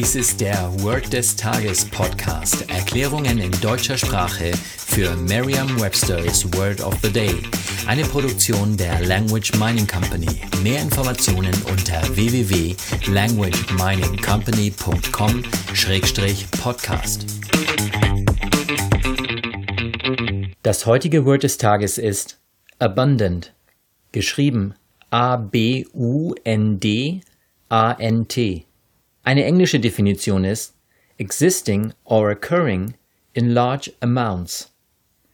Dies ist der Word des Tages Podcast. Erklärungen in deutscher Sprache für Merriam-Webster's Word of the Day. Eine Produktion der Language Mining Company. Mehr Informationen unter www.languageminingcompany.com-podcast. Das heutige Word des Tages ist abundant, geschrieben A-B-U-N-D-A-N-T. Eine englische Definition ist existing or occurring in large amounts.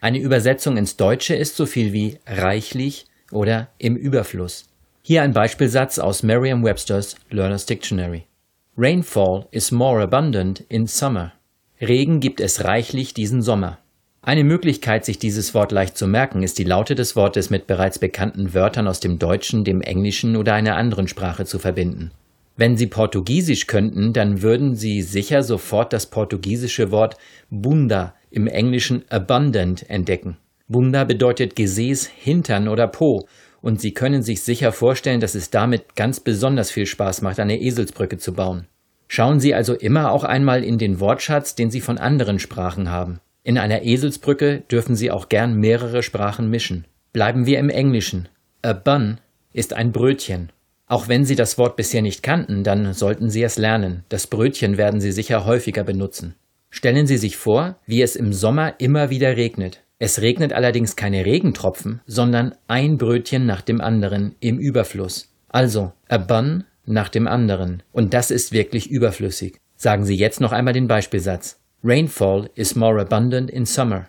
Eine Übersetzung ins Deutsche ist so viel wie reichlich oder im Überfluss. Hier ein Beispielsatz aus Merriam-Webster's Learner's Dictionary. Rainfall is more abundant in summer. Regen gibt es reichlich diesen Sommer. Eine Möglichkeit, sich dieses Wort leicht zu merken, ist die Laute des Wortes mit bereits bekannten Wörtern aus dem Deutschen, dem Englischen oder einer anderen Sprache zu verbinden. Wenn Sie Portugiesisch könnten, dann würden Sie sicher sofort das portugiesische Wort Bunda im Englischen abundant entdecken. Bunda bedeutet Gesäß, Hintern oder Po, und Sie können sich sicher vorstellen, dass es damit ganz besonders viel Spaß macht, eine Eselsbrücke zu bauen. Schauen Sie also immer auch einmal in den Wortschatz, den Sie von anderen Sprachen haben. In einer Eselsbrücke dürfen Sie auch gern mehrere Sprachen mischen. Bleiben wir im Englischen. A bun ist ein Brötchen auch wenn Sie das Wort bisher nicht kannten, dann sollten Sie es lernen. Das Brötchen werden Sie sicher häufiger benutzen. Stellen Sie sich vor, wie es im Sommer immer wieder regnet. Es regnet allerdings keine Regentropfen, sondern ein Brötchen nach dem anderen im Überfluss. Also, a bun nach dem anderen. Und das ist wirklich überflüssig. Sagen Sie jetzt noch einmal den Beispielsatz. Rainfall is more abundant in summer.